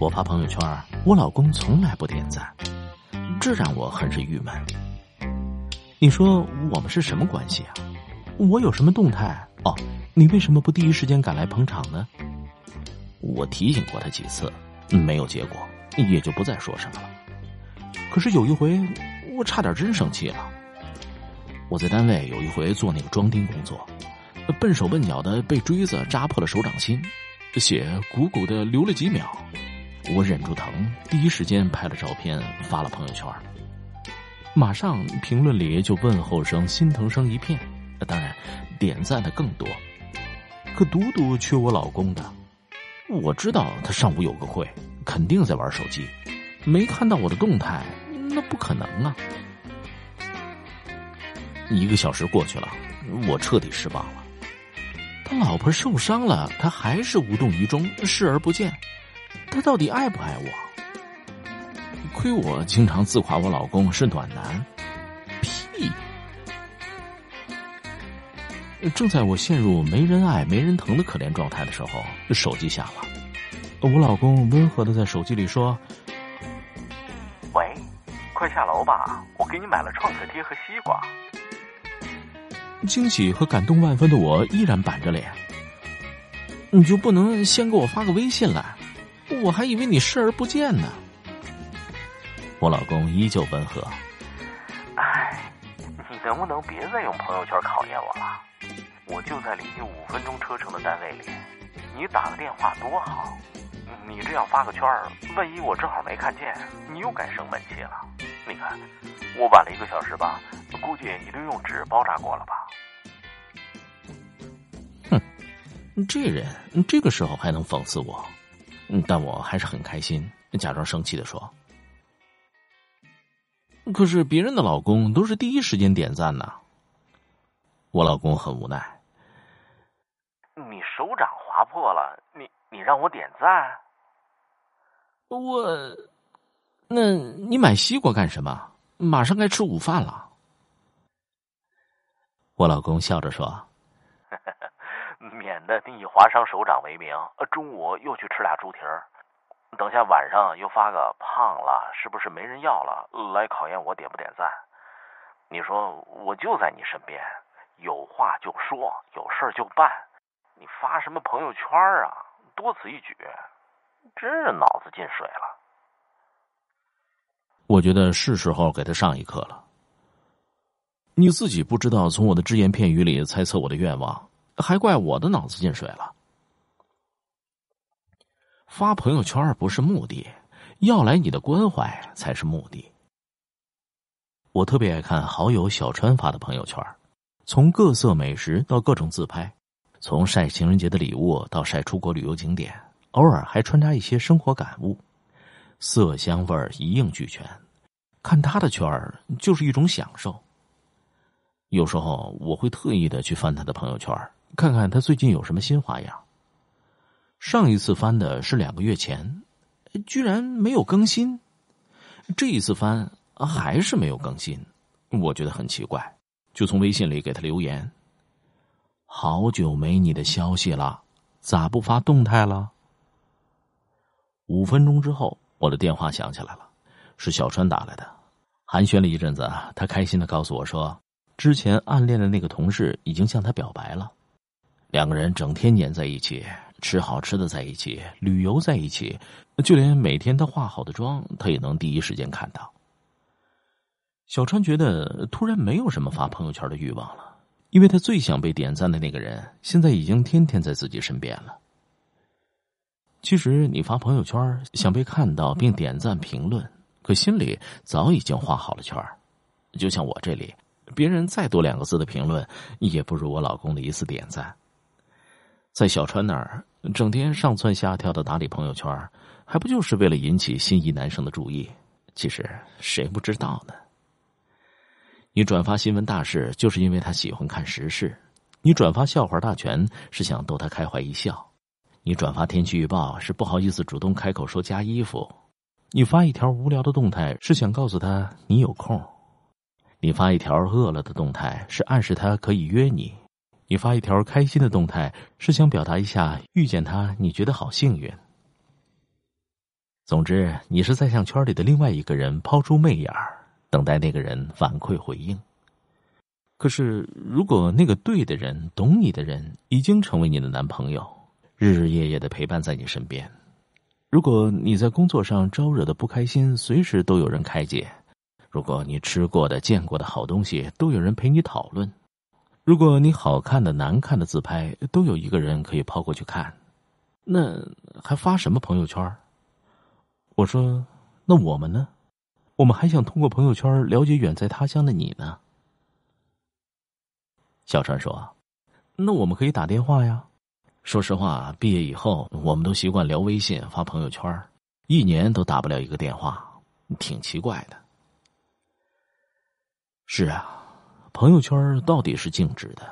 我发朋友圈，我老公从来不点赞，这让我很是郁闷。你说我们是什么关系啊？我有什么动态哦？你为什么不第一时间赶来捧场呢？我提醒过他几次，没有结果，也就不再说什么了。可是有一回，我差点真生气了。我在单位有一回做那个装订工作，笨手笨脚的被锥子扎破了手掌心，血鼓鼓的流了几秒。我忍住疼，第一时间拍了照片发了朋友圈。马上评论里就问候声、心疼声一片，当然点赞的更多。可独独缺我老公的，我知道他上午有个会，肯定在玩手机，没看到我的动态，那不可能啊！一个小时过去了，我彻底失望了。他老婆受伤了，他还是无动于衷，视而不见。他到底爱不爱我？亏我经常自夸我老公是暖男，屁！正在我陷入没人爱、没人疼的可怜状态的时候，手机响了。我老公温和的在手机里说：“喂，快下楼吧，我给你买了创可贴和西瓜。”惊喜和感动万分的我依然板着脸：“你就不能先给我发个微信来？”我还以为你视而不见呢。我老公依旧温和。哎，你能不能别再用朋友圈考验我了？我就在离你五分钟车程的单位里，你打个电话多好。你这样发个圈儿万一我正好没看见，你又该生闷气了。你看，我晚了一个小时吧，估计你都用纸包扎过了吧？哼，这人这个时候还能讽刺我？但我还是很开心，假装生气的说：“可是别人的老公都是第一时间点赞呢。”我老公很无奈：“你手掌划破了，你你让我点赞？我……那你买西瓜干什么？马上该吃午饭了。”我老公笑着说。那你以划伤手掌为名，呃中午又去吃俩猪蹄儿，等下晚上又发个胖了，是不是没人要了？来考验我点不点赞？你说我就在你身边，有话就说，有事就办，你发什么朋友圈啊？多此一举，真是脑子进水了。我觉得是时候给他上一课了。你自己不知道从我的只言片语里猜测我的愿望。还怪我的脑子进水了。发朋友圈不是目的，要来你的关怀才是目的。我特别爱看好友小川发的朋友圈，从各色美食到各种自拍，从晒情人节的礼物到晒出国旅游景点，偶尔还穿插一些生活感悟，色香味一应俱全。看他的圈儿就是一种享受。有时候我会特意的去翻他的朋友圈看看他最近有什么新花样。上一次翻的是两个月前，居然没有更新。这一次翻还是没有更新，我觉得很奇怪，就从微信里给他留言：“好久没你的消息了，咋不发动态了？”五分钟之后，我的电话响起来了，是小川打来的。寒暄了一阵子，他开心的告诉我说，之前暗恋的那个同事已经向他表白了。两个人整天黏在一起，吃好吃的在一起，旅游在一起，就连每天他化好的妆，他也能第一时间看到。小川觉得突然没有什么发朋友圈的欲望了，因为他最想被点赞的那个人，现在已经天天在自己身边了。其实你发朋友圈想被看到并点赞评论，可心里早已经画好了圈就像我这里，别人再多两个字的评论，也不如我老公的一次点赞。在小川那儿，整天上蹿下跳的打理朋友圈，还不就是为了引起心仪男生的注意？其实谁不知道呢？你转发新闻大事，就是因为他喜欢看时事；你转发笑话大全，是想逗他开怀一笑。你转发天气预报是不好意思主动开口说加衣服，你发一条无聊的动态是想告诉他你有空，你发一条饿了的动态是暗示他可以约你，你发一条开心的动态是想表达一下遇见他你觉得好幸运。总之，你是在向圈里的另外一个人抛出媚眼儿，等待那个人反馈回应。可是，如果那个对的人、懂你的人已经成为你的男朋友。日日夜夜的陪伴在你身边，如果你在工作上招惹的不开心，随时都有人开解；如果你吃过的、见过的好东西都有人陪你讨论；如果你好看的、难看的自拍都有一个人可以抛过去看，那还发什么朋友圈？我说，那我们呢？我们还想通过朋友圈了解远在他乡的你呢。小川说：“那我们可以打电话呀。”说实话，毕业以后，我们都习惯聊微信、发朋友圈，一年都打不了一个电话，挺奇怪的。是啊，朋友圈到底是静止的，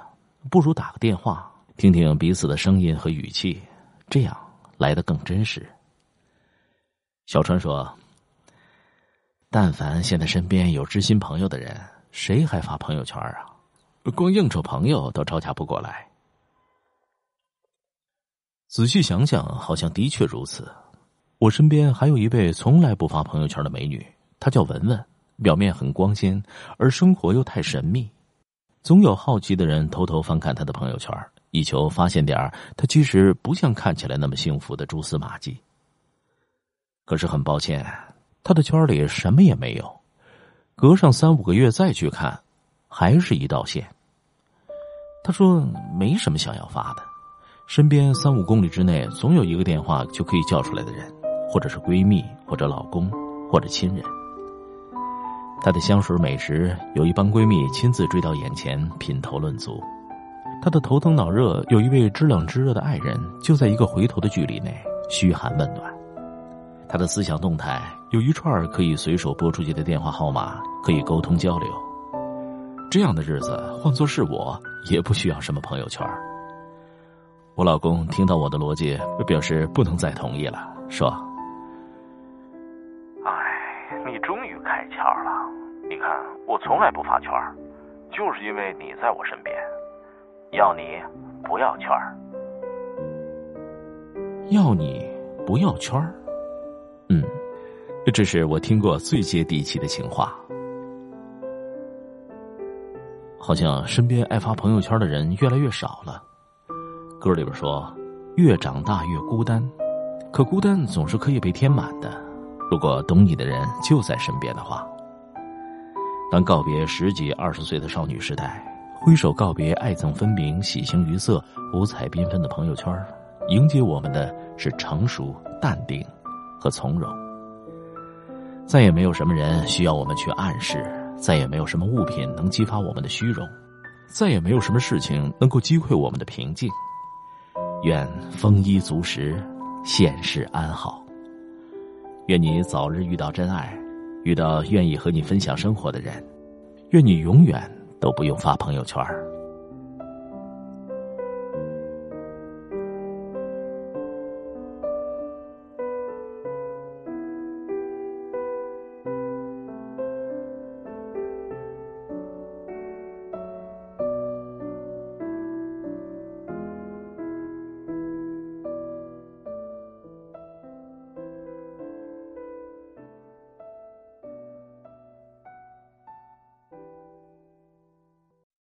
不如打个电话，听听彼此的声音和语气，这样来的更真实。小川说：“但凡现在身边有知心朋友的人，谁还发朋友圈啊？光应酬朋友都招架不过来。”仔细想想，好像的确如此。我身边还有一位从来不发朋友圈的美女，她叫文文，表面很光鲜，而生活又太神秘。总有好奇的人偷偷翻看他的朋友圈，以求发现点儿她其实不像看起来那么幸福的蛛丝马迹。可是很抱歉，他的圈里什么也没有。隔上三五个月再去看，还是一道线。他说没什么想要发的。身边三五公里之内，总有一个电话就可以叫出来的人，或者是闺蜜，或者老公，或者亲人。她的香水美食有一帮闺蜜亲自追到眼前品头论足，她的头疼脑热有一位知冷知热的爱人就在一个回头的距离内嘘寒问暖，她的思想动态有一串可以随手拨出去的电话号码可以沟通交流。这样的日子换做是我也不需要什么朋友圈。我老公听到我的逻辑，表示不能再同意了，说：“我从来不发圈就是因为你在我身边。要你不要圈要你不要圈嗯，这是我听过最接地气的情话。好像身边爱发朋友圈的人越来越少了。”歌里边说：“越长大越孤单，可孤单总是可以被填满的。如果懂你的人就在身边的话。”当告别十几二十岁的少女时代，挥手告别爱憎分明、喜形于色、五彩缤纷的朋友圈，迎接我们的是成熟、淡定和从容。再也没有什么人需要我们去暗示，再也没有什么物品能激发我们的虚荣，再也没有什么事情能够击溃我们的平静。愿丰衣足食，现世安好。愿你早日遇到真爱，遇到愿意和你分享生活的人。愿你永远都不用发朋友圈。